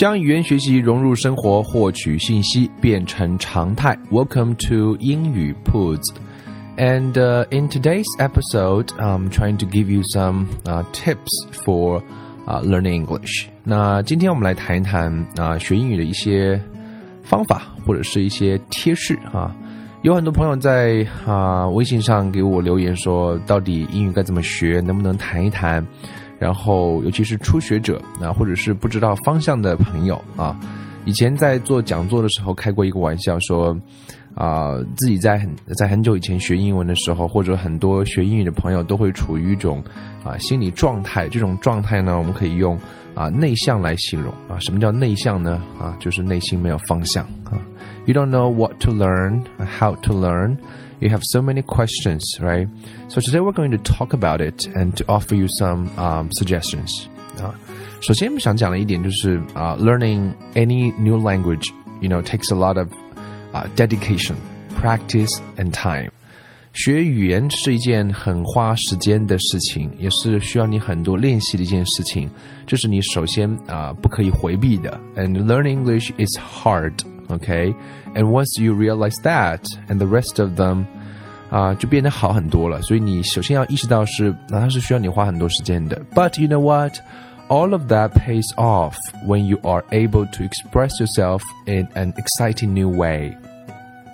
将语言学习融入生活，获取信息变成常态。Welcome to 英语 Puts. And in today's episode, I'm trying to give you some uh, tips for uh, learning English. 那今天我们来谈一谈啊、学英语的一些方法或者是一些贴士啊。有很多朋友在啊、微信上给我留言说，到底英语该怎么学，能不能谈一谈？然后，尤其是初学者啊，或者是不知道方向的朋友啊，以前在做讲座的时候开过一个玩笑，说啊，自己在很在很久以前学英文的时候，或者很多学英语的朋友都会处于一种啊心理状态，这种状态呢，我们可以用啊内向来形容啊。什么叫内向呢？啊，就是内心没有方向啊。You don't know what to learn, how to learn. you have so many questions, right? So today we're going to talk about it and to offer you some um, suggestions. 啊，首先我们想讲的一点就是啊、uh,，learning any new language, you know, takes a lot of 啊、uh, dedication, practice and time. 学语言是一件很花时间的事情，也是需要你很多练习的一件事情。这是你首先啊、uh, 不可以回避的。And learning English is hard. Okay, and once you realize that, and the rest of them, 啊、uh,，就变得好很多了。所以你首先要意识到是，那它是需要你花很多时间的。But you know what? All of that pays off when you are able to express yourself in an exciting new way.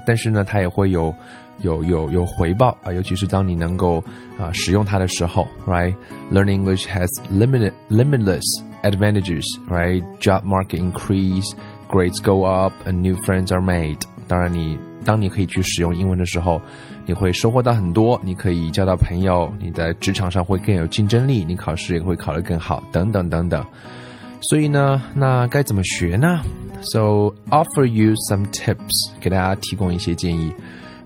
但是呢，它也会有有有有回报啊，尤其是当你能够啊使用它的时候，right? Learning English has limited limitless advantages, right? Job market increase grades go up and new friends are made。当然你，当你可以去使用英文的时候，你会收获到很多，你可以交到朋友，你在职场上会更有竞争力，你考试也会考得更好，等等等等。所以呢，那该怎么学呢？So offer you some tips，给大家提供一些建议。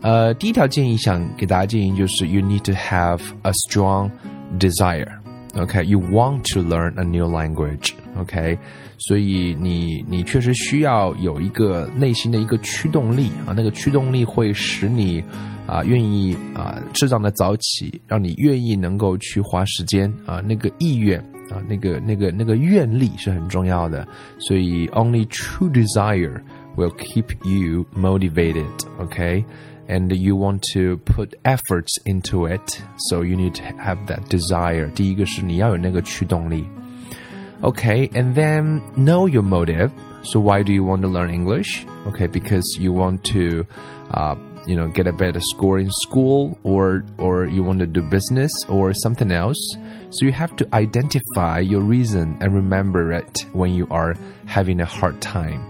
呃，第一条建议想给大家建议就是 you need to have a strong desire。Okay, you want to learn a new language. OK，所以你你确实需要有一个内心的一个驱动力啊，那个驱动力会使你啊愿意啊适当的早起，让你愿意能够去花时间啊，那个意愿啊，那个那个那个愿力是很重要的。所以 only true desire will keep you motivated. OK。and you want to put efforts into it, so you need to have that desire. 第一个是你要有那个驱动力。 Okay, and then know your motive. So why do you want to learn English? Okay, because you want to, uh, you know, get a better score in school, or or you want to do business or something else. So you have to identify your reason and remember it when you are having a hard time.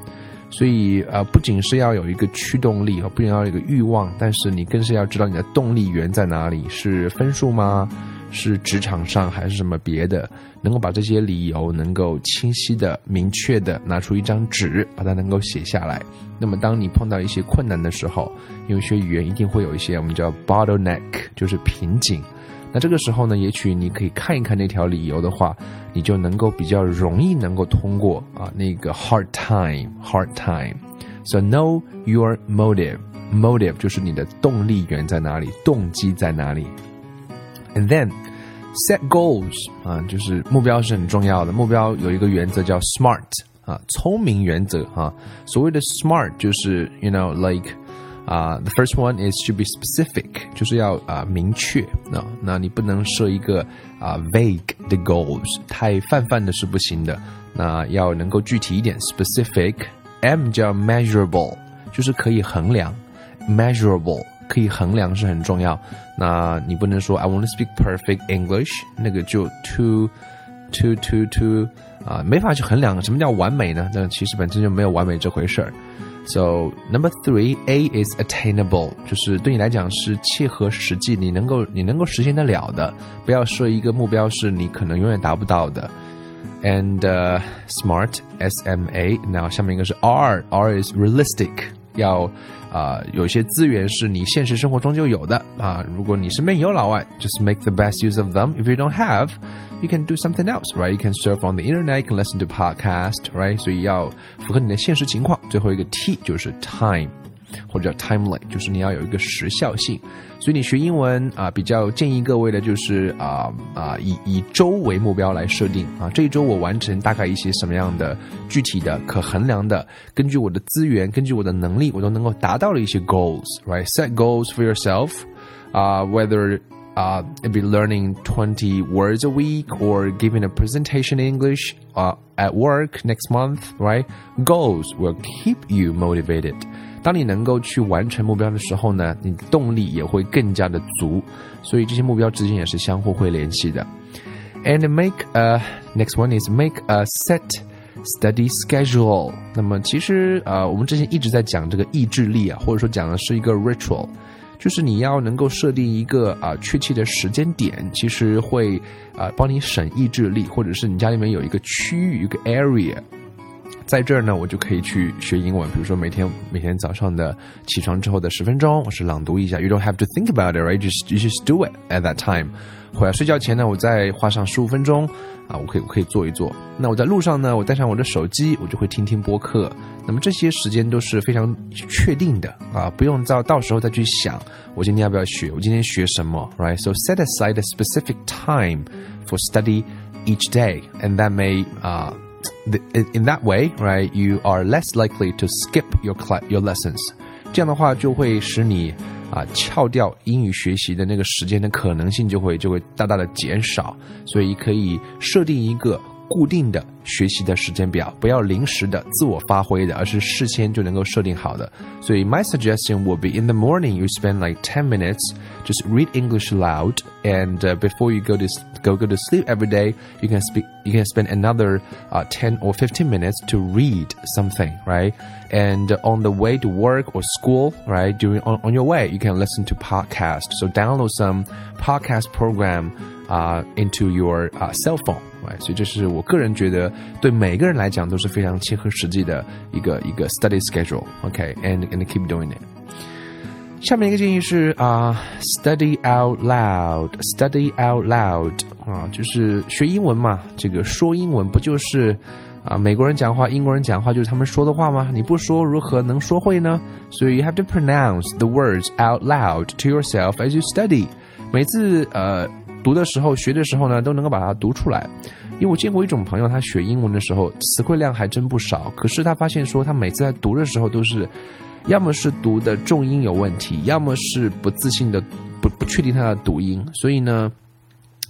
所以呃，不仅是要有一个驱动力，不仅要有一个欲望，但是你更是要知道你的动力源在哪里，是分数吗？ 是职场上还是什么别的？能够把这些理由能够清晰的、明确的拿出一张纸，把它能够写下来。那么，当你碰到一些困难的时候，因为学语言一定会有一些我们叫 bottleneck，就是瓶颈。那这个时候呢，也许你可以看一看那条理由的话，你就能够比较容易能够通过啊那个 hard time，hard time。So know your motive，motive 就是你的动力源在哪里，动机在哪里。And then set goals 啊，就是目标是很重要的。目标有一个原则叫 SMART 啊，聪明原则啊。所谓的 SMART 就是 you know like 啊、uh,，the first one is to be specific，就是要啊、uh, 明确。那那你不能设一个啊、uh, vague 的 goals，太泛泛的是不行的。那要能够具体一点，specific。M 叫 measurable，就是可以衡量，measurable 可以衡量是很重要。那你不能说 I want to speak perfect English，那个就 too too too too 啊、没法去衡量什么叫完美呢？那其实本身就没有完美这回事儿。 So number three, A is attainable，就是对你来讲是切合实际，你能够你能够实现得了的，不要设一个目标是你可能永远达不到的。And、uh, smart, S M A，那下面一个是 R，R is realistic， 要啊、有些资源是你现实生活中就有的啊。如果你身边有老外，just make the best use of them. If you don't have, you can do something else, right? You can surf on the internet, you can listen to podcast, right? 所以要符合你的现实情况。最后一个 T 就是 time。或者叫 timely，就是你要有一个时效性。所以你学英文啊，比较建议各位的就是啊啊，以以周为目标来设定啊，这一周我完成大概一些什么样的具体的、可衡量的，根据我的资源，根据我的能力，我都能够达到的一些 goals，right？Set goals for yourself，啊，whether uh, be learning 20 words a week or giving a presentation in English uh, at work next month, right? Goals will keep you motivated. 当你能够去完成目标的时候呢，你动力也会更加的足，所以这些目标之间也是相互会联系的。And make a next one is make a set study schedule。那么其实呃，我们之前一直在讲这个意志力啊，或者说讲的是一个 ritual， 就是你要能够设定一个啊、确切的时间点，其实会啊、帮你省意志力，或者是你家里面有一个区域一个 area。在这儿呢，我就可以去学英文。比如说每天每天早上的起床之后的十分钟，我是朗读一下。You don't have to think about it, right? Just you just do it at that time. 回来睡觉前呢，我再花上十五分钟啊，我可以我可以做一做。那我在路上呢，我带上我的手机，我就会听听播客。那么这些时间都是非常确定的啊，不用到到时候再去想我今天要不要学，我今天学什么，right? So set aside a specific time for study each day, and that may 啊、uh,。in that way, right, you are less likely to skip your class, your lessons. 这样的话就会使你啊翘掉英语学习的那个时间的可能性就会就会大大的减少。所以可以设定一个固定的学习的时间表，不要临时的自我发挥的，而是事先就能够设定好的。所以 my suggestion would be in the morning you spend like ten minutes just read English loud, and uh, before you go to go go to sleep every day, you can speak you can spend another uh, ten or fifteen minutes to read something, right? And on the way to work or school, right, during on, on your way, you can listen to podcast. So download some podcast program uh, into your uh, cell phone. Right, 所以这是我个人觉得对每个人来讲都是非常切合实际的一个一个 study schedule. Okay, and and keep doing it. 下面一个建议是啊、uh,，study out loud，study out loud 啊，就是学英文嘛，这个说英文不就是啊美国人讲话、英国人讲话就是他们说的话吗？你不说如何能说会呢？所以 you have to pronounce the words out loud to yourself as you study。每次呃 读的时候、学的时候呢，都能够把它读出来。因为我见过一种朋友，他学英文的时候词汇量还真不少，可是他发现说他每次在读的时候都是。要么是读的重音有问题，要么是不自信的不不确定他的读音，所以呢，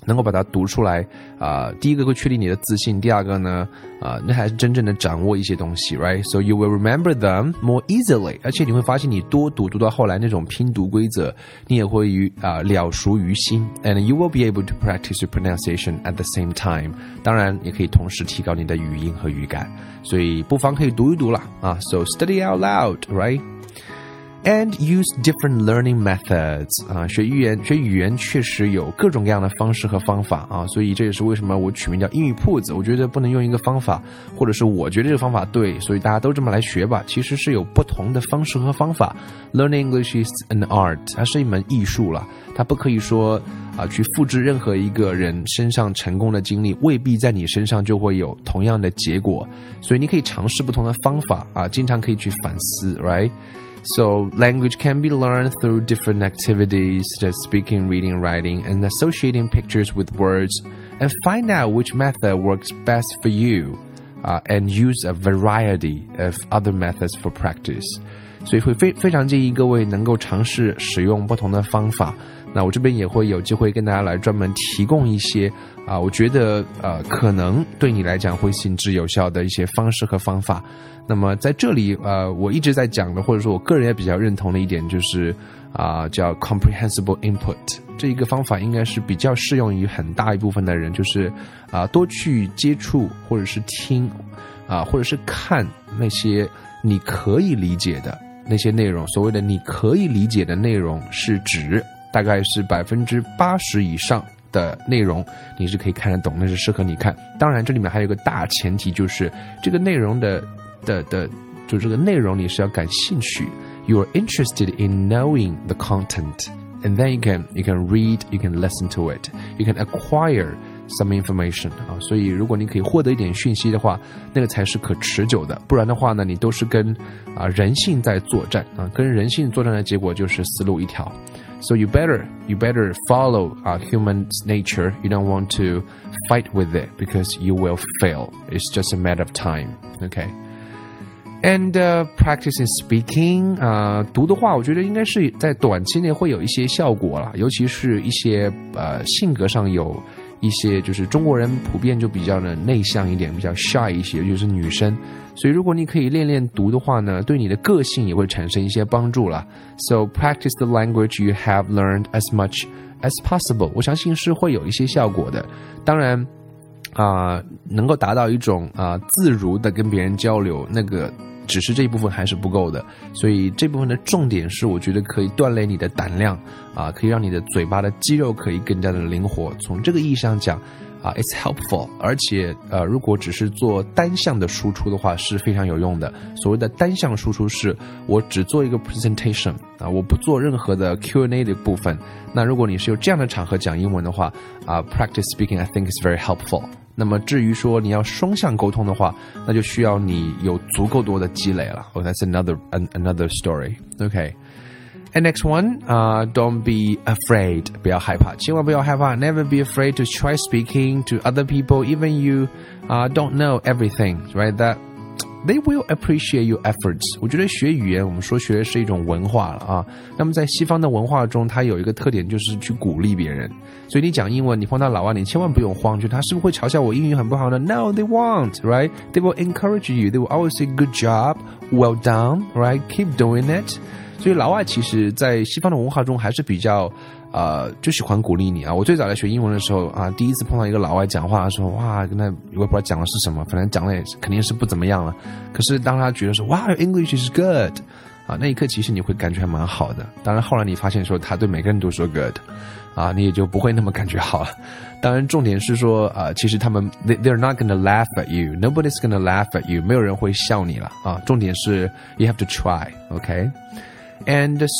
能够把它读出来啊、第一个会确定你的自信，第二个呢，啊、那还是真正的掌握一些东西，right？So you will remember them more easily，而且你会发现你多读读到后来那种拼读规则，你也会于啊、了熟于心，and you will be able to practice your pronunciation at the same time。当然，也可以同时提高你的语音和语感，所以不妨可以读一读啦啊。So study out loud，right？And use different learning methods 啊，学语言学语言确实有各种各样的方式和方法啊，所以这也是为什么我取名叫英语铺子。我觉得不能用一个方法，或者是我觉得这个方法对，所以大家都这么来学吧。其实是有不同的方式和方法。Learning English is an art，它是一门艺术了，它不可以说啊去复制任何一个人身上成功的经历，未必在你身上就会有同样的结果。所以你可以尝试不同的方法啊，经常可以去反思，right？，right？So language can be learned through different activities such as speaking, reading, writing, and associating pictures with words, and find out which method works best for you, uh, and use a variety of other methods for practice. 所以会非非常建议各位能够尝试使用不同的方法。 那我这边也会有机会跟大家来专门提供一些啊、我觉得呃可能对你来讲会行之有效的一些方式和方法。那么在这里呃，我一直在讲的，或者说我个人也比较认同的一点就是啊、叫 comprehensible input 这一个方法应该是比较适用于很大一部分的人，就是啊、多去接触或者是听啊、或者是看那些你可以理解的那些内容。所谓的你可以理解的内容，是指大概是百分之八十以上的内容你是可以看得懂，那是适合你看。当然，这里面还有一个大前提，就是这个内容的的的，就这个内容你是要感兴趣。You are interested in knowing the content, and then you can you can read, you can listen to it, you can acquire. Some information 啊，所以如果你可以获得一点讯息的话，那个才是可持久的。不然的话呢，你都是跟啊人性在作战啊，跟人性作战的结果就是死路一条。So you better you better follow uh, human nature. You don't want to fight with it because you will fail. It's just a matter of time. Okay. And practicing speaking 啊、读的话，我觉得应该是在短期内会有一些效果了，尤其是一些呃性格上有一些就是中国人普遍就比较的内向一点，比较 shy 一些，尤其是女生。所以如果你可以练练读的话呢，对你的个性也会产生一些帮助了。So practice the language you have learned as much as possible。我相信是会有一些效果的。当然啊、能够达到一种啊、自如的跟别人交流，那个。只是这一部分还是不够的，所以这部分的重点是，我觉得可以锻炼你的胆量啊，可以让你的嘴巴的肌肉可以更加的灵活。从这个意义上讲，啊，it's helpful。而且呃，如果只是做单向的输出的话，是非常有用的。所谓的单向输出是，我只做一个 presentation 啊，我不做任何的 Q&A 的部分。那如果你是有这样的场合讲英文的话，啊，practice speaking I think is very helpful。那么至于说你要双向沟通的话，那就需要你有足够多的积累了。Oh, that's another an, another story. Okay. And next one, uh, don't be afraid. 不要害怕，千万不要害怕。Never be afraid to try speaking to other people, even you uh, don't know everything, right? That they will appreciate your efforts。我觉得学语言，我们说学的是一种文化了啊。那么在西方的文化中，它有一个特点就是去鼓励别人。所以你讲英文，你碰到老外，你千万不用慌，就他是不是会嘲笑我英语很不好呢？No, they won't, right? They will encourage you. They will always say, "Good job, well done, right? Keep doing it." 所以老外其实，在西方的文化中还是比较。呃，就喜欢鼓励你啊！我最早在学英文的时候啊，第一次碰到一个老外讲话的时候，哇，跟他我也不知道讲的是什么，反正讲的也肯定是不怎么样了。可是当他觉得说，哇，English is good，啊，那一刻其实你会感觉还蛮好的。当然后来你发现说他对每个人都说 good，啊，你也就不会那么感觉好了。当然重点是说啊，其实他们 they they're not gonna laugh at you，nobody's gonna laugh at you，没有人会笑你了啊。重点是 you have to try，OK，and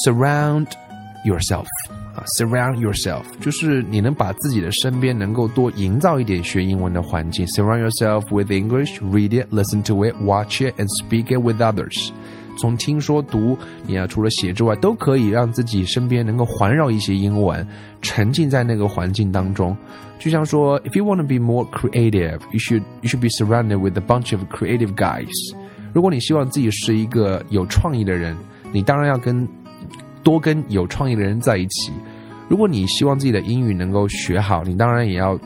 surround yourself。啊，surround yourself，就是你能把自己的身边能够多营造一点学英文的环境。Surround yourself with English, read it, listen to it, watch it, and speak it with others。从听说读，你啊除了写之外，都可以让自己身边能够环绕一些英文，沉浸在那个环境当中。就像说，If you want to be more creative, you should you should be surrounded with a bunch of creative guys。如果你希望自己是一个有创意的人，你当然要跟多跟有创意的人在一起。如果你希望自己的英语能够学好，你当然也要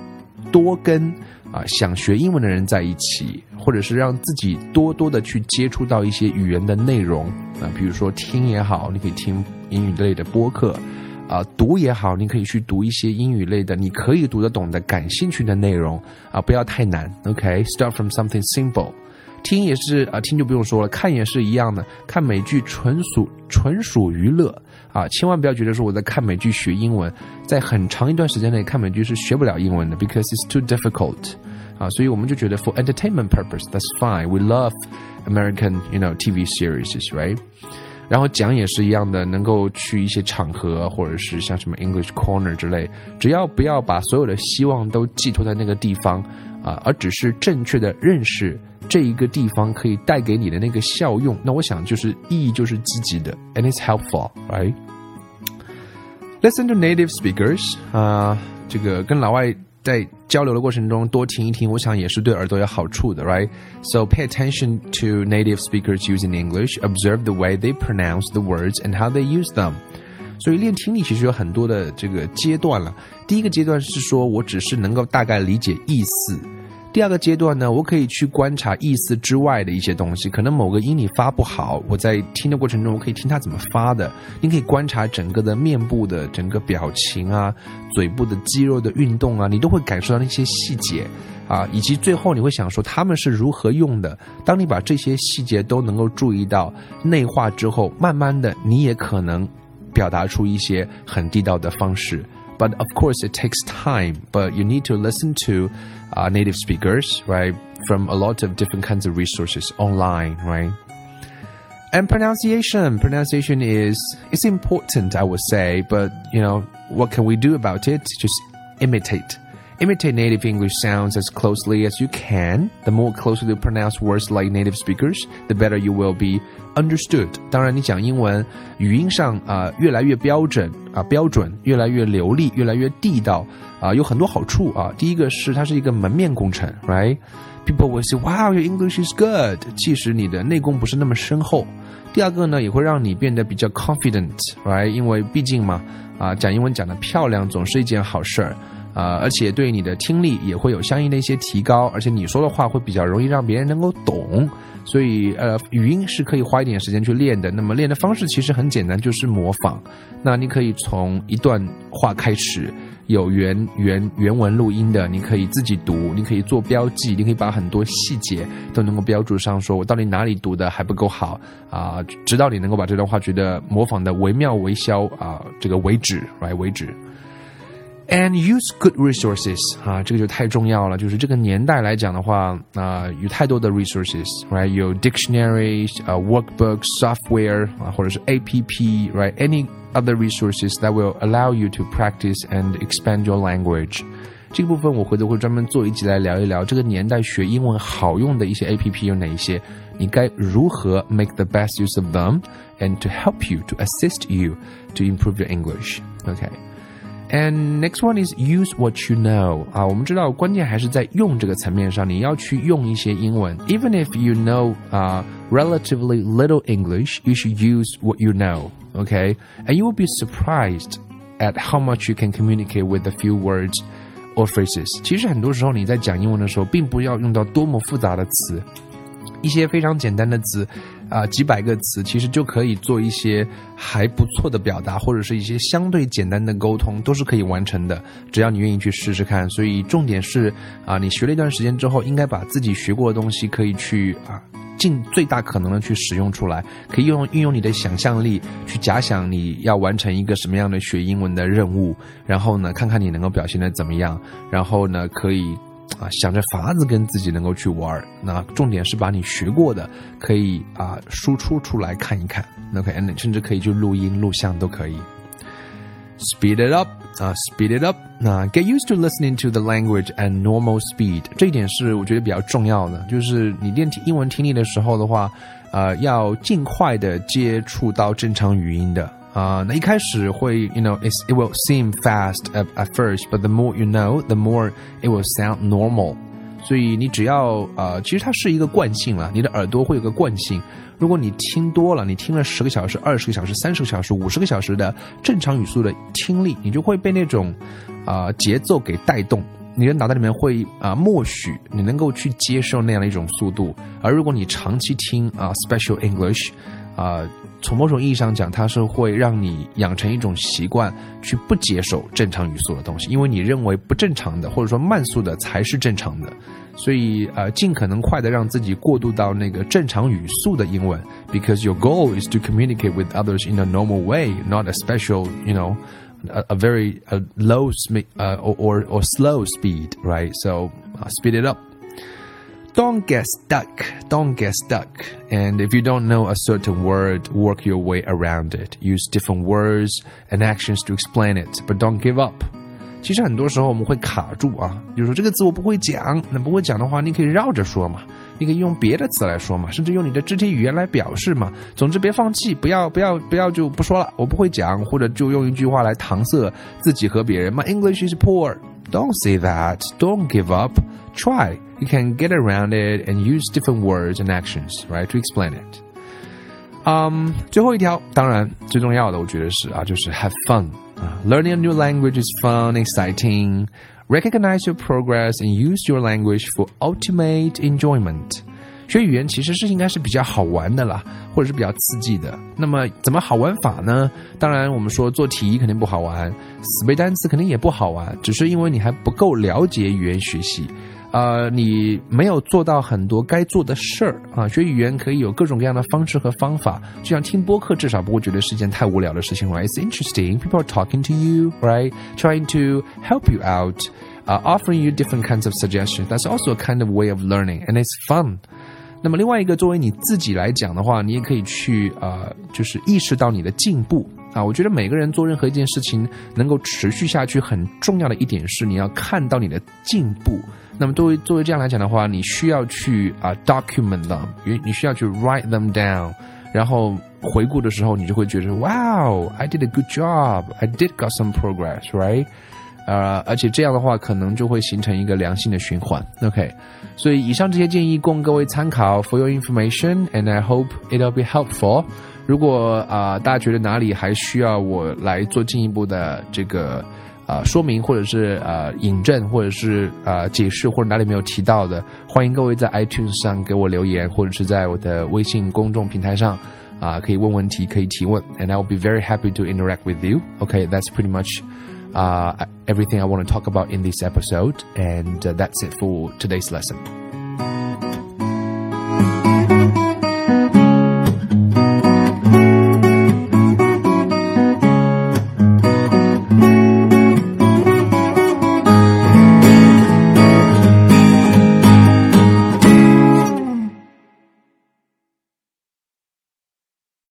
多跟啊想学英文的人在一起，或者是让自己多多的去接触到一些语言的内容啊，比如说听也好，你可以听英语类的播客啊；读也好，你可以去读一些英语类的你可以读得懂的、感兴趣的内容啊，不要太难。OK，start from something simple。听也是啊，听就不用说了，看也是一样的，看美剧纯属纯属娱乐啊，千万不要觉得说我在看美剧学英文，在很长一段时间内看美剧是学不了英文的，because it's too difficult 啊，所以我们就觉得 for entertainment purpose that's fine. We love American you know TV series, right? 然后讲也是一样的，能够去一些场合，或者是像什么 English Corner 之类，只要不要把所有的希望都寄托在那个地方啊，而只是正确的认识。这一个地方可以带给你的那个效用，那我想就是意义就是积极的，and it's helpful, right? Listen to native speakers 啊、这个跟老外在交流的过程中多听一听，我想也是对耳朵有好处的，right? So pay attention to native speakers using English, observe the way they pronounce the words and how they use them. 所以练听力其实有很多的这个阶段了。第一个阶段是说我只是能够大概理解意思。第二个阶段呢，我可以去观察意思之外的一些东西，可能某个音你发不好，我在听的过程中，我可以听他怎么发的。你可以观察整个的面部的整个表情啊，嘴部的肌肉的运动啊，你都会感受到那些细节啊，以及最后你会想说他们是如何用的。当你把这些细节都能够注意到内化之后，慢慢的你也可能表达出一些很地道的方式。But of course, it takes time. But you need to listen to uh, native speakers, right, from a lot of different kinds of resources online, right? And pronunciation, pronunciation is it's important, I would say. But you know, what can we do about it? Just imitate Imitate native English sounds as closely as you can. The more closely you pronounce words like native speakers, the better you will be understood. 当然，你讲英文语音上啊、呃、越来越标准啊、呃、标准，越来越流利，越来越地道啊、呃，有很多好处啊。第一个是它是一个门面工程，right? People will say, "Wow, your English is good." 即使你的内功不是那么深厚。第二个呢，也会让你变得比较 confident，right？因为毕竟嘛，啊、呃，讲英文讲得漂亮总是一件好事儿。 啊、而且对你的听力也会有相应的一些提高，而且你说的话会比较容易让别人能够懂，所以呃，语音是可以花一点时间去练的。那么练的方式其实很简单，就是模仿。那你可以从一段话开始，有原原原文录音的，你可以自己读，你可以做标记，你可以把很多细节都能够标注上，说我到底哪里读的还不够好啊、直到你能够把这段话觉得模仿的惟妙惟肖啊、这个为止，来为止。And use good resources 啊，这个就太重要了。就是这个年代来讲的话，啊、呃，有太多的 resources，right？有 dictionaries、呃 workbooks、software 啊，或者是 APP，right？Any other resources that will allow you to practice and expand your language。这个部分我回头会专门做一集来聊一聊，这个年代学英文好用的一些 APP 有哪一些，你该如何 make the best use of them，and to help you to assist you to improve your English。OK。 And next one is use what you know 啊，我们知道关键还是在用这个层面上，你要去用一些英文。Even if you know 啊、uh, relatively little English, you should use what you know. Okay, and you will be surprised at how much you can communicate with a few words or phrases. 其实很多时候你在讲英文的时候，并不要用到多么复杂的词， 一些非常简单的词。啊、几百个词其实就可以做一些还不错的表达，或者是一些相对简单的沟通，都是可以完成的。只要你愿意去试试看。所以重点是啊、你学了一段时间之后，应该把自己学过的东西可以去啊，尽最大可能的去使用出来，可以用运用你的想象力去假想你要完成一个什么样的学英文的任务，然后呢，看看你能够表现的怎么样，然后呢，可以。啊，想着法子跟自己能够去玩那重点是把你学过的可以啊输出出来看一看。OK，甚至可以去录音、录像都可以。Speed it up 啊，speed it up。那 get used to listening to the language at normal speed，这一点是我觉得比较重要的。就是你练英文听力的时候的话，呃，要尽快的接触到正常语音的。啊、那一开始会，you know, it it will seem fast at, at first, but the more you know, the more it will sound normal. 所以你只要呃，其实它是一个惯性了，你的耳朵会有个惯性。如果你听多了，你听了十个小时、二十个小时、三十个小时、五十个小时的正常语速的听力，你就会被那种啊、节奏给带动。你的脑袋里面会啊、默许你能够去接受那样的一种速度。而如果你长期听啊、Special English 啊、呃。从某种意义上讲，它是会让你养成一种习惯，去不接受正常语速的东西，因为你认为不正常的或者说慢速的才是正常的，所以呃，尽可能快的让自己过渡到那个正常语速的英文，because your goal is to communicate with others in a normal way, not a special, you know, a, a very a low speed uh, or or slow speed, right? So uh, speed it up. Don't get stuck. Don't get stuck. And if you don't know a certain word, work your way around it. Use different words and actions to explain it, but don't give up. 其实很多时候我们会卡住啊，就是说这个字我不会讲，那不会讲的话，你可以绕着说嘛，你可以用别的词来说嘛，甚至用你的肢体语言来表示嘛。总之别放弃，不要不要不要就不说了，我不会讲，或者就用一句话来搪塞自己和别人。My English is poor. Don't say that. Don't give up. Try. You can get around it and use different words and actions, right, to explain it. 嗯、um,，最后一条，当然最重要的，我觉得是啊，就是 have fun 啊。Learning a new language is fun, exciting. Recognize your progress and use your language for ultimate enjoyment. 学语言其实是应该是比较好玩的啦，或者是比较刺激的。那么怎么好玩法呢？当然，我们说做题肯定不好玩，死背单词肯定也不好玩，只是因为你还不够了解语言学习， 呃，你没有做到很多该做的事儿啊。学语言可以有各种各样的方式和方法，就像听播客，至少不会觉得是件太无聊的事情，right? It's interesting. People are talking to you, right? Trying to help you out, uh, offering you different kinds of suggestions. That's also a kind of way of learning, and it's fun. 那么另外一个，作为你自己来讲的话，你也可以去呃，就是意识到你的进步啊。我觉得每个人做任何一件事情能够持续下去，很重要的一点是你要看到你的进步。那么作为作为这样来讲的话，你需要去啊 document them，你需要去 write them down，然后回顾的时候，你就会觉得，Wow，I did a good job，I did got some progress，right？呃，而且这样的话，可能就会形成一个良性的循环。OK，所以以上这些建议供各位参考，for your information，and I hope it'll be helpful。如果啊，大家觉得哪里还需要我来做进一步的这个啊说明，或者是呃引证，或者是呃解释，或者哪里没有提到的，欢迎各位在 iTunes 上给我留言，或者是在我的微信公众平台上啊可以问问题，可以提问，and I will be very happy to interact with you. Okay, that's pretty much. uh, everything I want to talk about in this episode. And uh, that's it for today's lesson.